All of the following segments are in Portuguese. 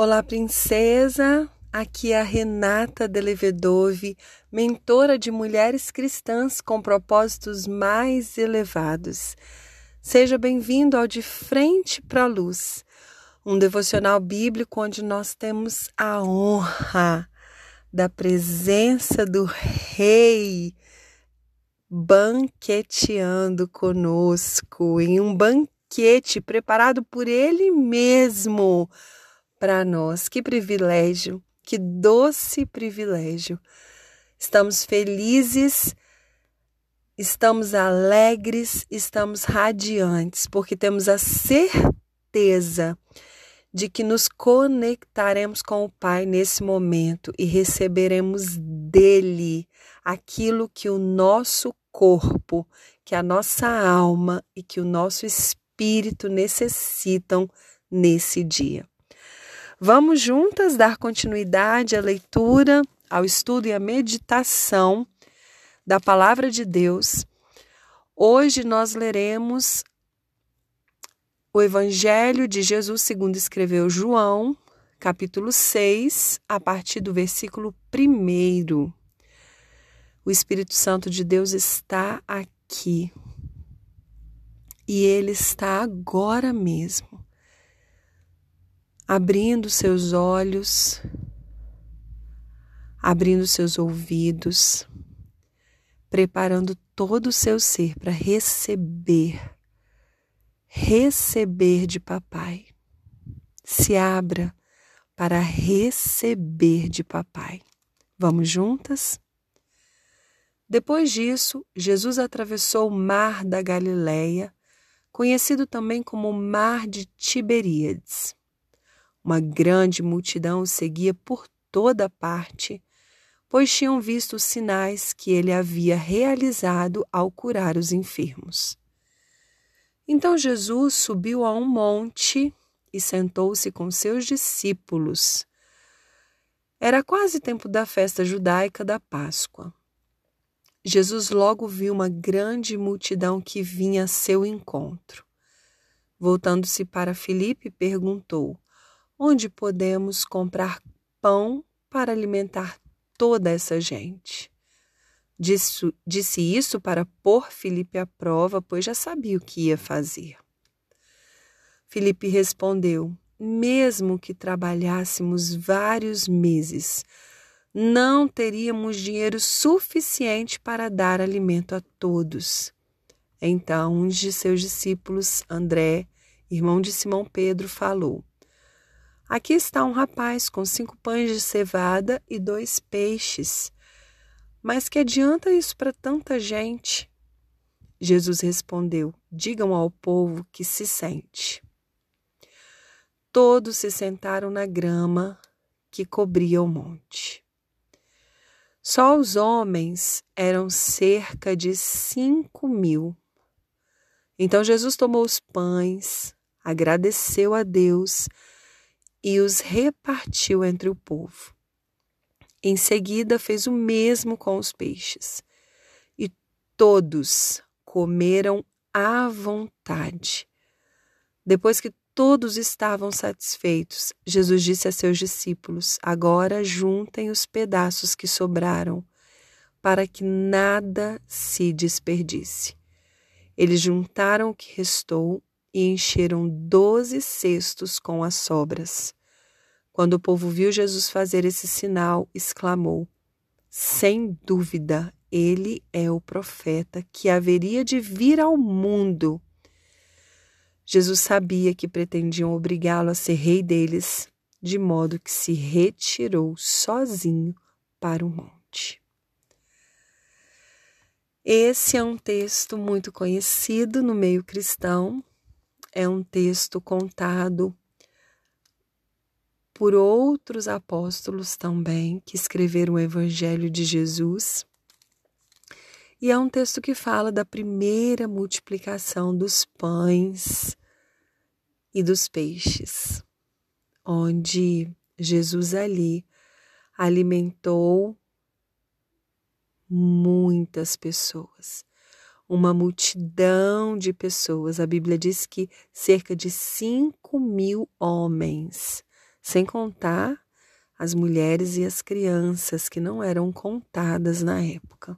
Olá, princesa! Aqui é a Renata Delevedove, mentora de mulheres cristãs com propósitos mais elevados. Seja bem-vindo ao De Frente para a Luz, um devocional bíblico onde nós temos a honra da presença do Rei banqueteando conosco em um banquete preparado por Ele mesmo para nós. Que privilégio, que doce privilégio. Estamos felizes, estamos alegres, estamos radiantes, porque temos a certeza de que nos conectaremos com o Pai nesse momento e receberemos dele aquilo que o nosso corpo, que a nossa alma e que o nosso espírito necessitam nesse dia. Vamos juntas dar continuidade à leitura, ao estudo e à meditação da Palavra de Deus. Hoje nós leremos o Evangelho de Jesus segundo escreveu João, capítulo 6, a partir do versículo 1. O Espírito Santo de Deus está aqui. E ele está agora mesmo abrindo seus olhos, abrindo seus ouvidos, preparando todo o seu ser para receber, receber de papai. Se abra para receber de papai. Vamos juntas? Depois disso, Jesus atravessou o mar da Galileia, conhecido também como Mar de Tiberíades. Uma grande multidão seguia por toda parte, pois tinham visto os sinais que ele havia realizado ao curar os enfermos. Então Jesus subiu a um monte e sentou-se com seus discípulos. Era quase tempo da festa judaica da Páscoa. Jesus logo viu uma grande multidão que vinha a seu encontro. Voltando-se para Filipe, perguntou: onde podemos comprar pão para alimentar toda essa gente. Disse, disse isso para pôr Felipe à prova, pois já sabia o que ia fazer. Felipe respondeu: Mesmo que trabalhássemos vários meses, não teríamos dinheiro suficiente para dar alimento a todos. Então, um de seus discípulos, André, irmão de Simão Pedro, falou: Aqui está um rapaz com cinco pães de cevada e dois peixes. Mas que adianta isso para tanta gente? Jesus respondeu: Digam ao povo que se sente. Todos se sentaram na grama que cobria o monte. Só os homens eram cerca de cinco mil. Então Jesus tomou os pães, agradeceu a Deus e os repartiu entre o povo. Em seguida, fez o mesmo com os peixes. E todos comeram à vontade. Depois que todos estavam satisfeitos, Jesus disse a seus discípulos: Agora juntem os pedaços que sobraram, para que nada se desperdice. Eles juntaram o que restou e encheram doze cestos com as sobras. Quando o povo viu Jesus fazer esse sinal, exclamou: Sem dúvida, ele é o profeta que haveria de vir ao mundo. Jesus sabia que pretendiam obrigá-lo a ser rei deles, de modo que se retirou sozinho para o monte. Esse é um texto muito conhecido no meio cristão, é um texto contado por outros apóstolos também que escreveram o Evangelho de Jesus. E é um texto que fala da primeira multiplicação dos pães e dos peixes, onde Jesus ali alimentou muitas pessoas, uma multidão de pessoas. A Bíblia diz que cerca de cinco mil homens sem contar as mulheres e as crianças que não eram contadas na época.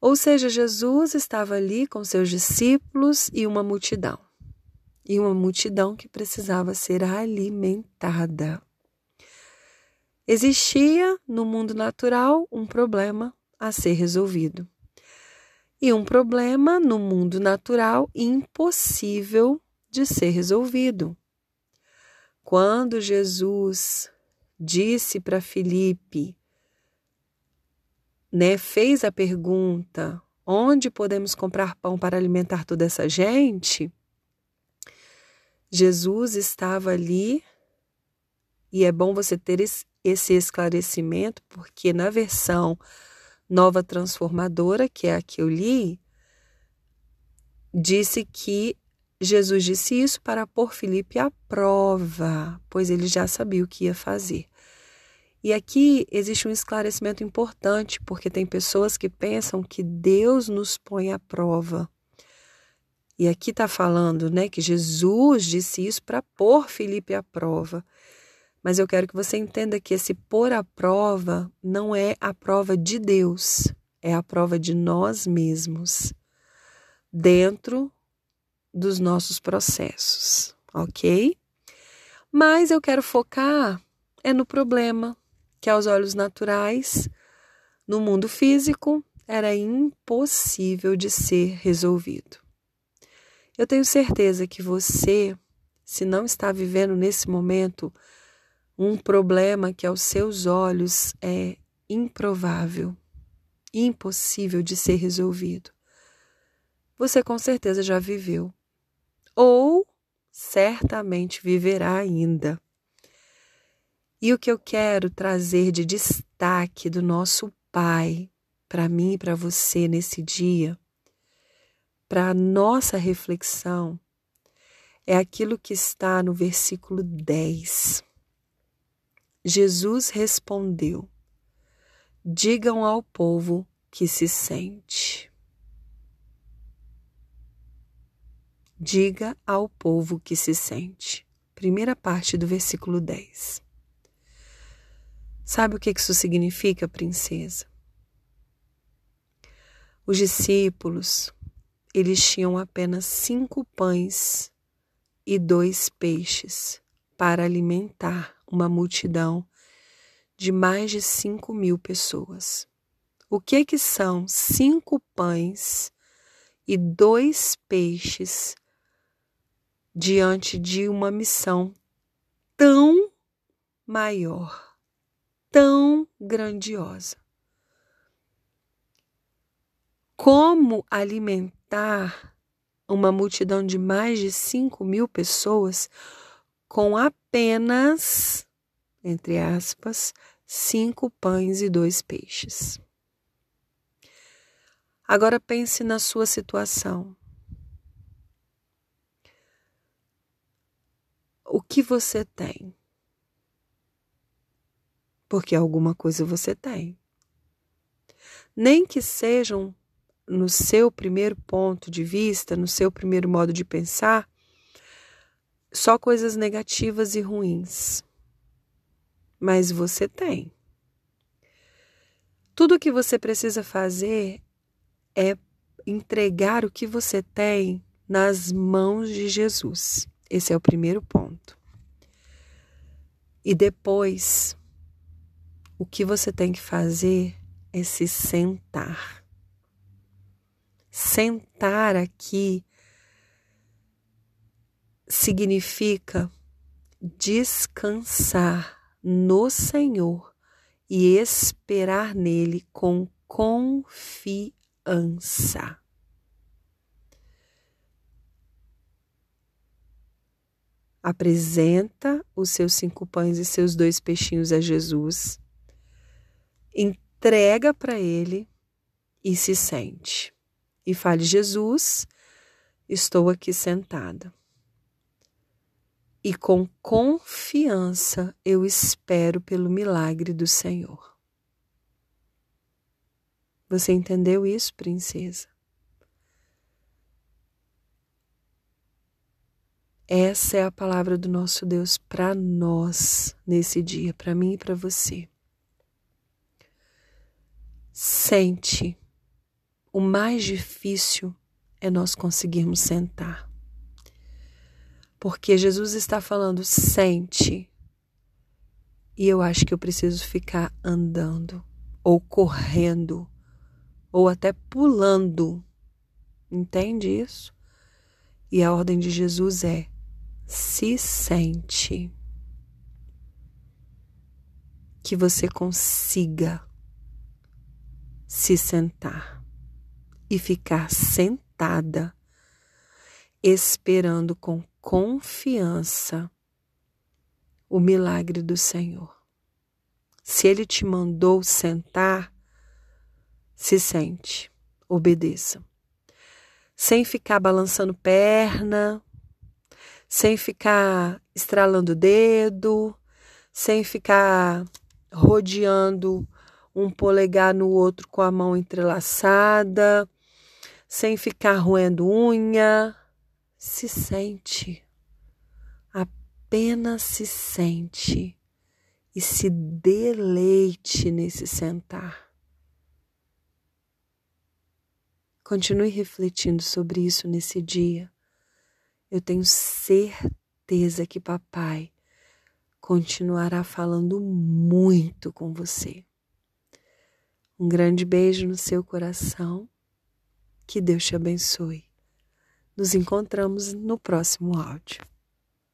Ou seja, Jesus estava ali com seus discípulos e uma multidão. E uma multidão que precisava ser alimentada. Existia no mundo natural um problema a ser resolvido. E um problema no mundo natural impossível de ser resolvido. Quando Jesus disse para Filipe, né, fez a pergunta: onde podemos comprar pão para alimentar toda essa gente? Jesus estava ali e é bom você ter esse esclarecimento, porque na versão nova transformadora, que é a que eu li, disse que Jesus disse isso para pôr Filipe à prova, pois ele já sabia o que ia fazer. E aqui existe um esclarecimento importante, porque tem pessoas que pensam que Deus nos põe à prova. E aqui está falando né, que Jesus disse isso para pôr Filipe à prova. Mas eu quero que você entenda que esse pôr à prova não é a prova de Deus, é a prova de nós mesmos, dentro dos nossos processos, ok? Mas eu quero focar é no problema que aos olhos naturais, no mundo físico, era impossível de ser resolvido. Eu tenho certeza que você, se não está vivendo nesse momento um problema que aos seus olhos é improvável, impossível de ser resolvido, você com certeza já viveu ou certamente viverá ainda. E o que eu quero trazer de destaque do nosso Pai para mim e para você nesse dia, para a nossa reflexão, é aquilo que está no versículo 10. Jesus respondeu: Digam ao povo que se sente. Diga ao povo que se sente. Primeira parte do versículo 10. Sabe o que isso significa, princesa? Os discípulos, eles tinham apenas cinco pães e dois peixes para alimentar uma multidão de mais de cinco mil pessoas. O que que são cinco pães e dois peixes diante de uma missão tão maior, tão grandiosa. Como alimentar uma multidão de mais de 5 mil pessoas com apenas, entre aspas, cinco pães e dois peixes? Agora pense na sua situação. o que você tem. Porque alguma coisa você tem. Nem que sejam no seu primeiro ponto de vista, no seu primeiro modo de pensar, só coisas negativas e ruins. Mas você tem. Tudo o que você precisa fazer é entregar o que você tem nas mãos de Jesus. Esse é o primeiro ponto. E depois, o que você tem que fazer é se sentar. Sentar aqui significa descansar no Senhor e esperar nele com confiança. apresenta os seus cinco pães e seus dois peixinhos a Jesus, entrega para ele e se sente. E fale: Jesus, estou aqui sentada. E com confiança eu espero pelo milagre do Senhor. Você entendeu isso, princesa? Essa é a palavra do nosso Deus para nós nesse dia, para mim e para você. Sente. O mais difícil é nós conseguirmos sentar. Porque Jesus está falando, sente. E eu acho que eu preciso ficar andando, ou correndo, ou até pulando. Entende isso? E a ordem de Jesus é: se sente. Que você consiga se sentar e ficar sentada, esperando com confiança o milagre do Senhor. Se Ele te mandou sentar, se sente, obedeça. Sem ficar balançando perna, sem ficar estralando dedo, sem ficar rodeando um polegar no outro com a mão entrelaçada, sem ficar roendo unha, se sente, apenas se sente e se deleite nesse sentar. Continue refletindo sobre isso nesse dia. Eu tenho certeza que papai continuará falando muito com você. Um grande beijo no seu coração. Que Deus te abençoe. Nos encontramos no próximo áudio.